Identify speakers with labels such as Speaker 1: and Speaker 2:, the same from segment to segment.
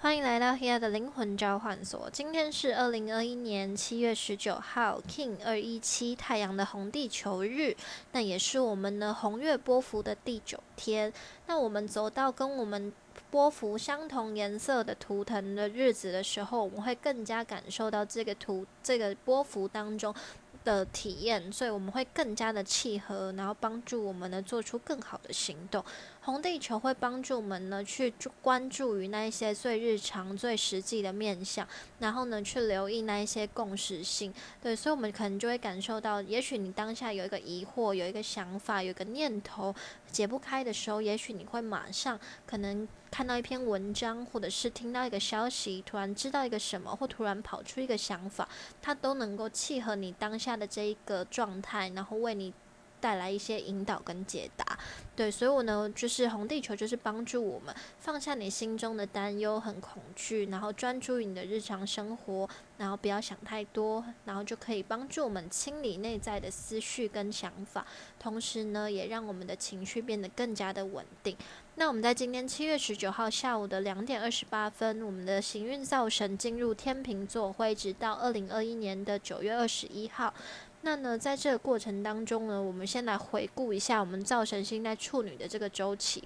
Speaker 1: 欢迎来到 Here 的灵魂交换所。今天是二零二一年七月十九号，King 二一七太阳的红地球日，那也是我们的红月波幅的第九天。那我们走到跟我们波幅相同颜色的图腾的日子的时候，我们会更加感受到这个图这个波幅当中。的体验，所以我们会更加的契合，然后帮助我们呢做出更好的行动。红地球会帮助我们呢去关注于那一些最日常、最实际的面相，然后呢去留意那一些共识性。对，所以我们可能就会感受到，也许你当下有一个疑惑、有一个想法、有一个念头解不开的时候，也许你会马上可能。看到一篇文章，或者是听到一个消息，突然知道一个什么，或突然跑出一个想法，它都能够契合你当下的这一个状态，然后为你。带来一些引导跟解答，对，所以我呢，就是红地球，就是帮助我们放下你心中的担忧和恐惧，然后专注于你的日常生活，然后不要想太多，然后就可以帮助我们清理内在的思绪跟想法，同时呢，也让我们的情绪变得更加的稳定。那我们在今天七月十九号下午的两点二十八分，我们的行运造神进入天平座，会直到二零二一年的九月二十一号。那呢，在这个过程当中呢，我们先来回顾一下我们造神星在处女的这个周期。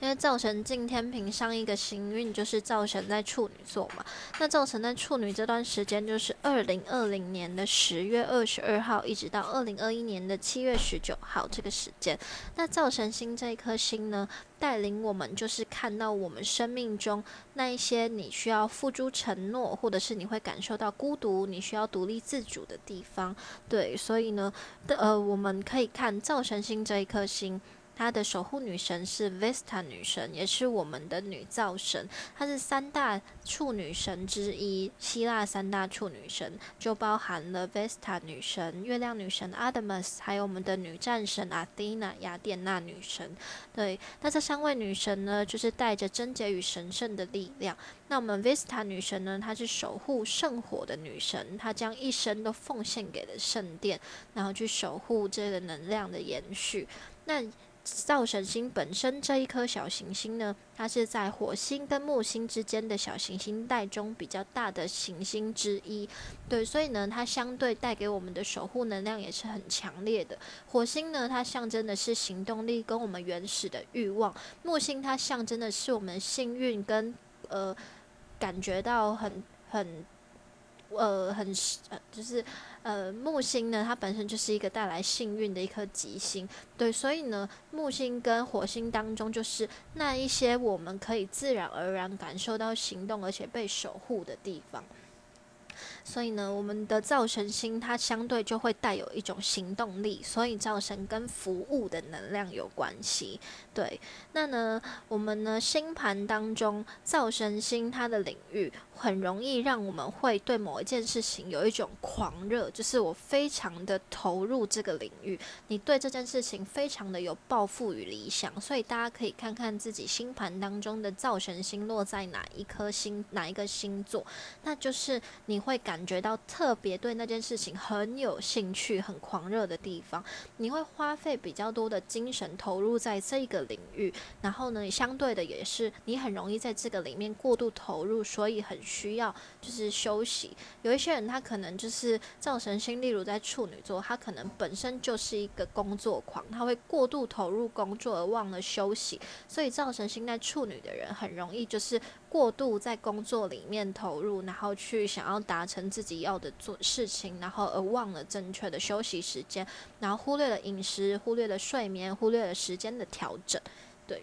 Speaker 1: 因为造成进天平上一个行运就是造成在处女座嘛，那造成在处女这段时间就是二零二零年的十月二十二号，一直到二零二一年的七月十九号这个时间。那造神星这一颗星呢，带领我们就是看到我们生命中那一些你需要付诸承诺，或者是你会感受到孤独，你需要独立自主的地方。对，所以呢，呃，我们可以看造神星这一颗星。她的守护女神是 Vesta 女神，也是我们的女造神。她是三大处女神之一，希腊三大处女神就包含了 Vesta 女神、月亮女神 Artemis，还有我们的女战神 Athena 雅典娜女神。对，那这三位女神呢，就是带着贞洁与神圣的力量。那我们 Vesta 女神呢，她是守护圣火的女神，她将一生都奉献给了圣殿，然后去守护这个能量的延续。那造神星本身这一颗小行星呢，它是在火星跟木星之间的小行星带中比较大的行星之一，对，所以呢，它相对带给我们的守护能量也是很强烈的。火星呢，它象征的是行动力跟我们原始的欲望；木星它象征的是我们幸运跟呃感觉到很很。呃，很呃，就是呃，木星呢，它本身就是一个带来幸运的一颗吉星，对，所以呢，木星跟火星当中，就是那一些我们可以自然而然感受到行动，而且被守护的地方。所以呢，我们的造神星它相对就会带有一种行动力，所以造神跟服务的能量有关系。对，那呢，我们呢星盘当中造神星它的领域。很容易让我们会对某一件事情有一种狂热，就是我非常的投入这个领域，你对这件事情非常的有抱负与理想，所以大家可以看看自己星盘当中的造神星落在哪一颗星哪一个星座，那就是你会感感觉到特别对那件事情很有兴趣、很狂热的地方，你会花费比较多的精神投入在这个领域，然后呢，相对的也是你很容易在这个里面过度投入，所以很。需要就是休息，有一些人他可能就是造神星，例如在处女座，他可能本身就是一个工作狂，他会过度投入工作而忘了休息，所以造神星在处女的人很容易就是过度在工作里面投入，然后去想要达成自己要的做事情，然后而忘了正确的休息时间，然后忽略了饮食，忽略了睡眠，忽略了时间的调整。对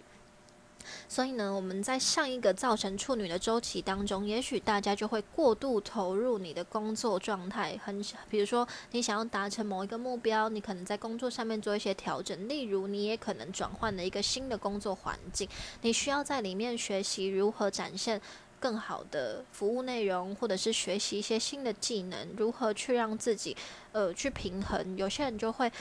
Speaker 1: 所以呢，我们在上一个造成处女的周期当中，也许大家就会过度投入你的工作状态，很比如说你想要达成某一个目标，你可能在工作上面做一些调整，例如你也可能转换了一个新的工作环境，你需要在里面学习如何展现更好的服务内容，或者是学习一些新的技能，如何去让自己呃去平衡。有些人就会。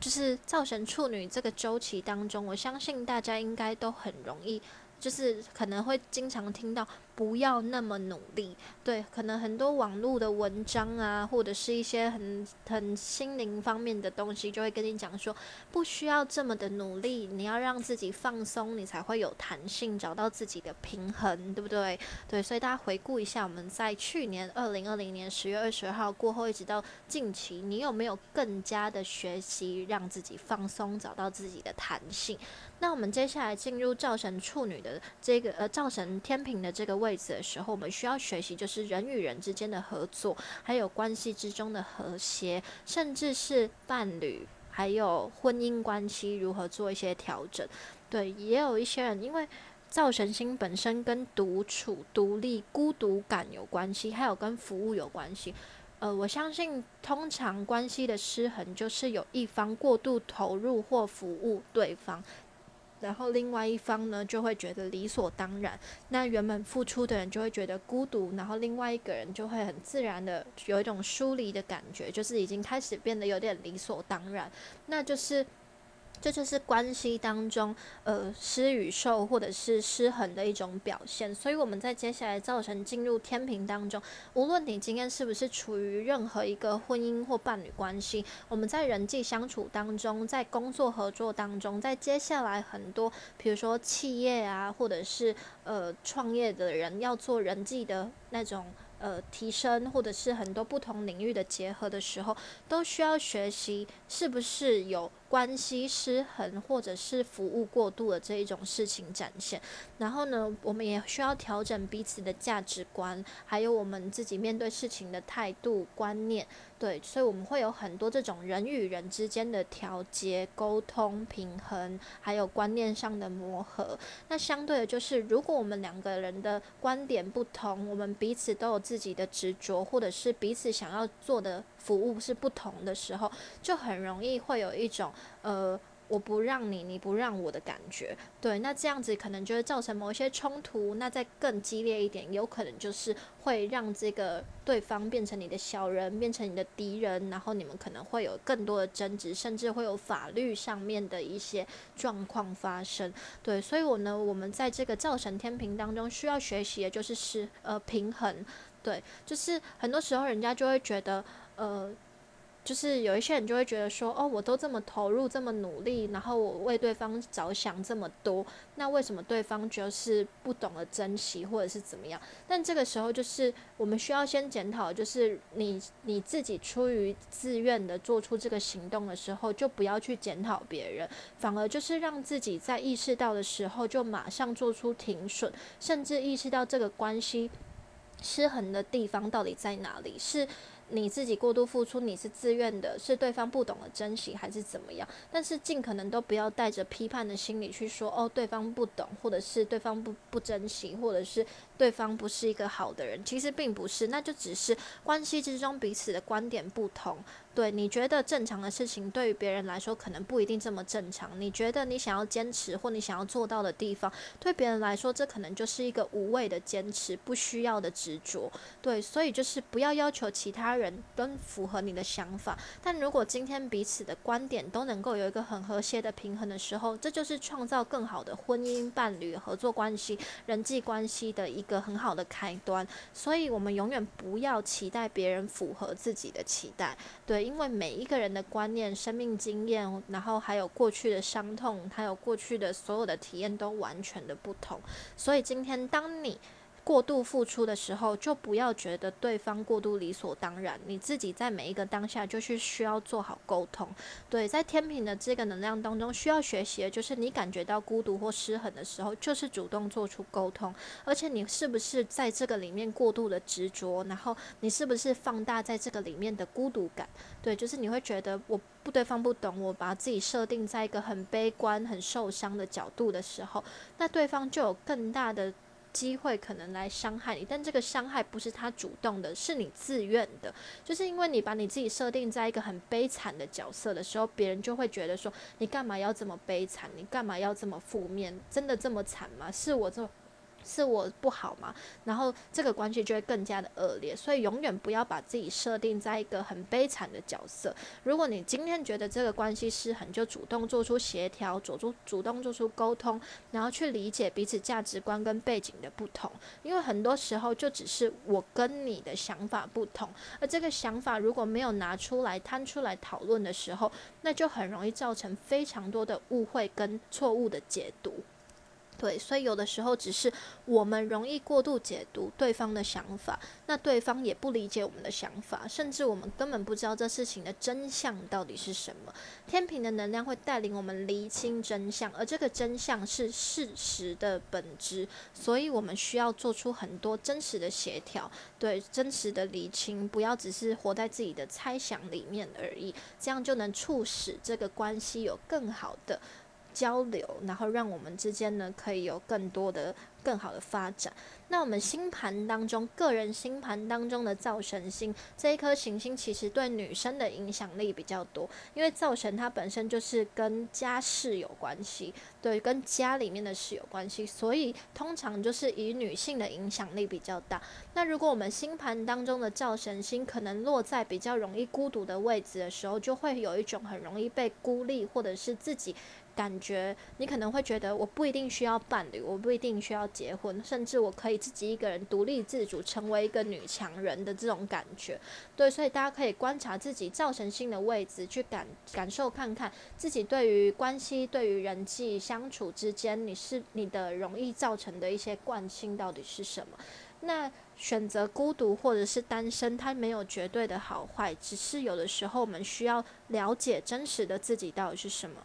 Speaker 1: 就是造成处女这个周期当中，我相信大家应该都很容易就是可能会经常听到不要那么努力，对，可能很多网络的文章啊，或者是一些很很心灵方面的东西，就会跟你讲说，不需要这么的努力，你要让自己放松，你才会有弹性，找到自己的平衡，对不对？对，所以大家回顾一下，我们在去年二零二零年十月二十号过后，一直到近期，你有没有更加的学习让自己放松，找到自己的弹性？那我们接下来进入灶神处女的这个呃灶神天平的这个位置的时候，我们需要学习就是人与人之间的合作，还有关系之中的和谐，甚至是伴侣还有婚姻关系如何做一些调整。对，也有一些人因为灶神星本身跟独处、独立、孤独感有关系，还有跟服务有关系。呃，我相信通常关系的失衡就是有一方过度投入或服务对方。然后另外一方呢，就会觉得理所当然。那原本付出的人就会觉得孤独，然后另外一个人就会很自然的有一种疏离的感觉，就是已经开始变得有点理所当然。那就是。这就是关系当中，呃，失与受或者是失衡的一种表现。所以我们在接下来造成进入天平当中，无论你今天是不是处于任何一个婚姻或伴侣关系，我们在人际相处当中，在工作合作当中，在接下来很多，比如说企业啊，或者是呃创业的人要做人际的那种。呃，提升或者是很多不同领域的结合的时候，都需要学习是不是有关系失衡或者是服务过度的这一种事情展现。然后呢，我们也需要调整彼此的价值观，还有我们自己面对事情的态度观念。对，所以我们会有很多这种人与人之间的调节、沟通、平衡，还有观念上的磨合。那相对的，就是如果我们两个人的观点不同，我们彼此都有自己的执着，或者是彼此想要做的服务是不同的时候，就很容易会有一种呃。我不让你，你不让我的感觉，对，那这样子可能就会造成某一些冲突。那再更激烈一点，有可能就是会让这个对方变成你的小人，变成你的敌人，然后你们可能会有更多的争执，甚至会有法律上面的一些状况发生。对，所以我呢，我们在这个造成天平当中需要学习的就是是呃平衡，对，就是很多时候人家就会觉得呃。就是有一些人就会觉得说，哦，我都这么投入，这么努力，然后我为对方着想这么多，那为什么对方就是不懂得珍惜，或者是怎么样？但这个时候就是我们需要先检讨，就是你你自己出于自愿的做出这个行动的时候，就不要去检讨别人，反而就是让自己在意识到的时候就马上做出停损，甚至意识到这个关系失衡的地方到底在哪里是。你自己过度付出，你是自愿的，是对方不懂得珍惜，还是怎么样？但是尽可能都不要带着批判的心理去说，哦，对方不懂，或者是对方不不珍惜，或者是对方不是一个好的人。其实并不是，那就只是关系之中彼此的观点不同。对，你觉得正常的事情，对于别人来说可能不一定这么正常。你觉得你想要坚持或你想要做到的地方，对别人来说，这可能就是一个无谓的坚持，不需要的执着。对，所以就是不要要求其他人都符合你的想法。但如果今天彼此的观点都能够有一个很和谐的平衡的时候，这就是创造更好的婚姻、伴侣、合作关系、人际关系的一个很好的开端。所以我们永远不要期待别人符合自己的期待。对。因为每一个人的观念、生命经验，然后还有过去的伤痛，还有过去的所有的体验都完全的不同，所以今天当你。过度付出的时候，就不要觉得对方过度理所当然。你自己在每一个当下，就是需要做好沟通。对，在天平的这个能量当中，需要学习的就是你感觉到孤独或失衡的时候，就是主动做出沟通。而且你是不是在这个里面过度的执着？然后你是不是放大在这个里面的孤独感？对，就是你会觉得我不对方不懂，我把自己设定在一个很悲观、很受伤的角度的时候，那对方就有更大的。机会可能来伤害你，但这个伤害不是他主动的，是你自愿的。就是因为你把你自己设定在一个很悲惨的角色的时候，别人就会觉得说：你干嘛要这么悲惨？你干嘛要这么负面？真的这么惨吗？是我这是我不好嘛？然后这个关系就会更加的恶劣，所以永远不要把自己设定在一个很悲惨的角色。如果你今天觉得这个关系失衡，就主动做出协调，主主主动做出沟通，然后去理解彼此价值观跟背景的不同。因为很多时候就只是我跟你的想法不同，而这个想法如果没有拿出来摊出来讨论的时候，那就很容易造成非常多的误会跟错误的解读。对，所以有的时候只是我们容易过度解读对方的想法，那对方也不理解我们的想法，甚至我们根本不知道这事情的真相到底是什么。天平的能量会带领我们厘清真相，而这个真相是事实的本质，所以我们需要做出很多真实的协调，对真实的厘清，不要只是活在自己的猜想里面而已，这样就能促使这个关系有更好的。交流，然后让我们之间呢可以有更多的、更好的发展。那我们星盘当中，个人星盘当中的造神星这一颗行星，其实对女生的影响力比较多，因为造神它本身就是跟家事有关系，对，跟家里面的事有关系，所以通常就是以女性的影响力比较大。那如果我们星盘当中的造神星可能落在比较容易孤独的位置的时候，就会有一种很容易被孤立，或者是自己。感觉你可能会觉得我不一定需要伴侣，我不一定需要结婚，甚至我可以自己一个人独立自主，成为一个女强人的这种感觉。对，所以大家可以观察自己造成性的位置，去感感受看看自己对于关系、对于人际相处之间，你是你的容易造成的一些惯性到底是什么？那选择孤独或者是单身，它没有绝对的好坏，只是有的时候我们需要了解真实的自己到底是什么。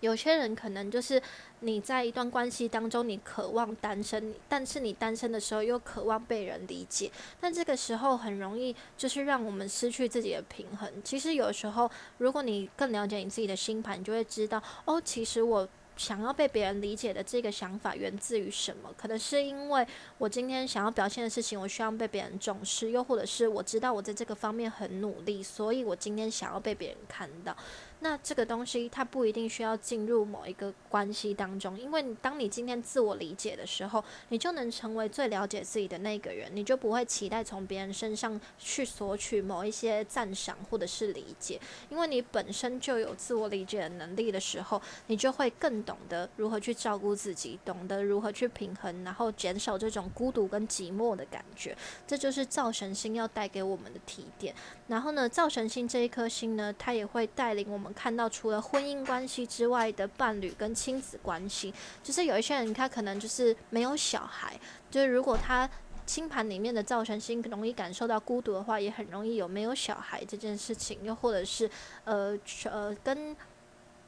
Speaker 1: 有些人可能就是你在一段关系当中，你渴望单身，但是你单身的时候又渴望被人理解，但这个时候很容易就是让我们失去自己的平衡。其实有时候，如果你更了解你自己的星盘，你就会知道，哦，其实我。想要被别人理解的这个想法源自于什么？可能是因为我今天想要表现的事情，我需要被别人重视，又或者是我知道我在这个方面很努力，所以我今天想要被别人看到。那这个东西它不一定需要进入某一个关系当中，因为当你今天自我理解的时候，你就能成为最了解自己的那个人，你就不会期待从别人身上去索取某一些赞赏或者是理解，因为你本身就有自我理解的能力的时候，你就会更。懂得如何去照顾自己，懂得如何去平衡，然后减少这种孤独跟寂寞的感觉，这就是造神星要带给我们的提点。然后呢，造神星这一颗星呢，它也会带领我们看到除了婚姻关系之外的伴侣跟亲子关系。就是有一些人他可能就是没有小孩，就是如果他星盘里面的造神星容易感受到孤独的话，也很容易有没有小孩这件事情，又或者是呃呃跟。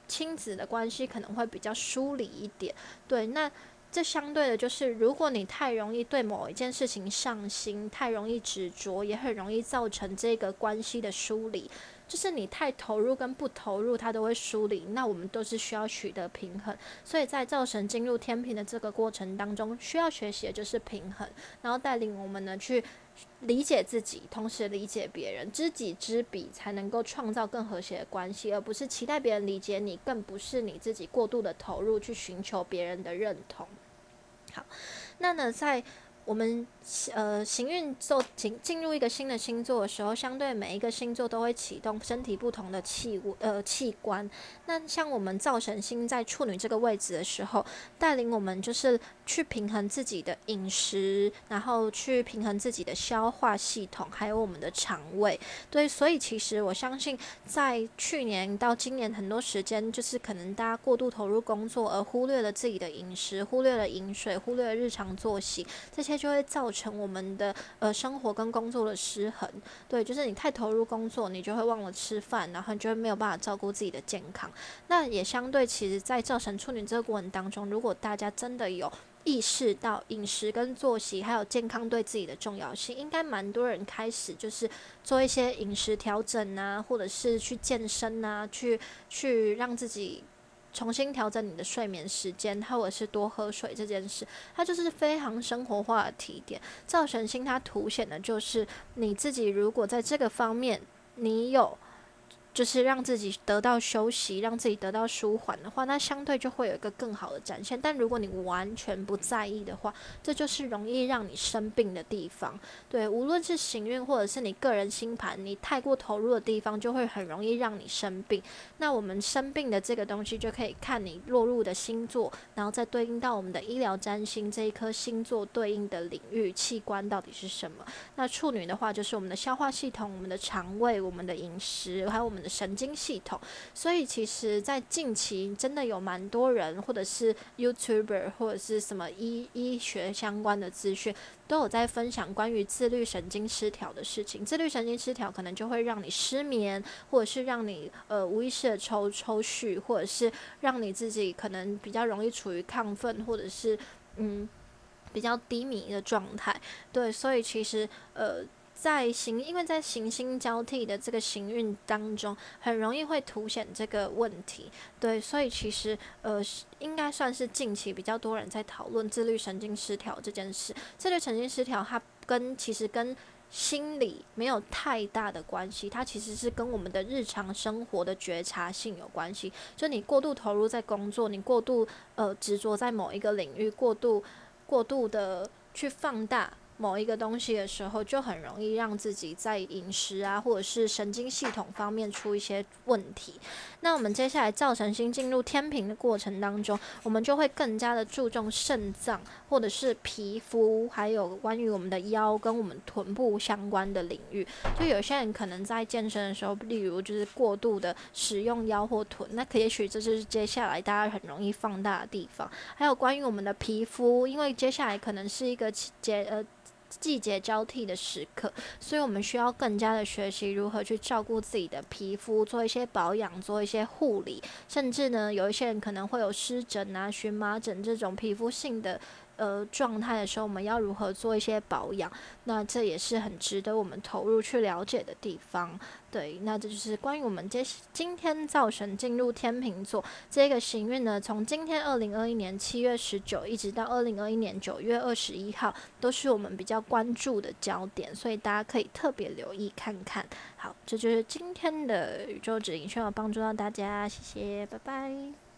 Speaker 1: 亲子的关系可能会比较疏离一点，对，那这相对的就是，如果你太容易对某一件事情上心，太容易执着，也很容易造成这个关系的疏离。就是你太投入跟不投入，它都会疏离。那我们都是需要取得平衡，所以在造神进入天平的这个过程当中，需要学习的就是平衡，然后带领我们呢去。理解自己，同时理解别人，知己知彼，才能够创造更和谐的关系，而不是期待别人理解你，更不是你自己过度的投入去寻求别人的认同。好，那呢，在我们呃行运做进进入一个新的星座的时候，相对每一个星座都会启动身体不同的器物呃器官。那像我们造神星在处女这个位置的时候，带领我们就是。去平衡自己的饮食，然后去平衡自己的消化系统，还有我们的肠胃。对，所以其实我相信，在去年到今年很多时间，就是可能大家过度投入工作，而忽略了自己的饮食，忽略了饮水，忽略了日常作息，这些就会造成我们的呃生活跟工作的失衡。对，就是你太投入工作，你就会忘了吃饭，然后你就会没有办法照顾自己的健康。那也相对，其实，在造成处女这个过程当中，如果大家真的有。意识到饮食跟作息还有健康对自己的重要性，应该蛮多人开始就是做一些饮食调整啊，或者是去健身啊，去去让自己重新调整你的睡眠时间，或者是多喝水这件事，它就是非常生活化的提点。造神星它凸显的就是你自己，如果在这个方面你有就是让自己得到休息，让自己得到舒缓的话，那相对就会有一个更好的展现。但如果你完全不在意的话，这就是容易让你生病的地方。对，无论是行运或者是你个人星盘，你太过投入的地方，就会很容易让你生病。那我们生病的这个东西，就可以看你落入的星座，然后再对应到我们的医疗占星这一颗星座对应的领域器官到底是什么。那处女的话，就是我们的消化系统、我们的肠胃、我们的饮食，还有我们神经系统，所以其实，在近期真的有蛮多人，或者是 YouTuber，或者是什么医医学相关的资讯，都有在分享关于自律神经失调的事情。自律神经失调可能就会让你失眠，或者是让你呃无意识的抽抽蓄，或者是让你自己可能比较容易处于亢奋，或者是嗯比较低迷的状态。对，所以其实呃。在行，因为在行星交替的这个行运当中，很容易会凸显这个问题。对，所以其实呃，应该算是近期比较多人在讨论自律神经失调这件事。自律神经失调，它跟其实跟心理没有太大的关系，它其实是跟我们的日常生活的觉察性有关系。就你过度投入在工作，你过度呃执着在某一个领域，过度过度的去放大。某一个东西的时候，就很容易让自己在饮食啊，或者是神经系统方面出一些问题。那我们接下来造成星进入天平的过程当中，我们就会更加的注重肾脏，或者是皮肤，还有关于我们的腰跟我们臀部相关的领域。就有些人可能在健身的时候，例如就是过度的使用腰或臀，那可也许这就是接下来大家很容易放大的地方。还有关于我们的皮肤，因为接下来可能是一个节呃。季节交替的时刻，所以我们需要更加的学习如何去照顾自己的皮肤，做一些保养，做一些护理，甚至呢，有一些人可能会有湿疹啊、荨麻疹这种皮肤性的。呃，状态的时候，我们要如何做一些保养？那这也是很值得我们投入去了解的地方。对，那这就是关于我们今今天造神进入天秤座这个行运呢。从今天二零二一年七月十九一直到二零二一年九月二十一号，都是我们比较关注的焦点，所以大家可以特别留意看看。好，这就是今天的宇宙指引，希望帮助到大家，谢谢，拜拜。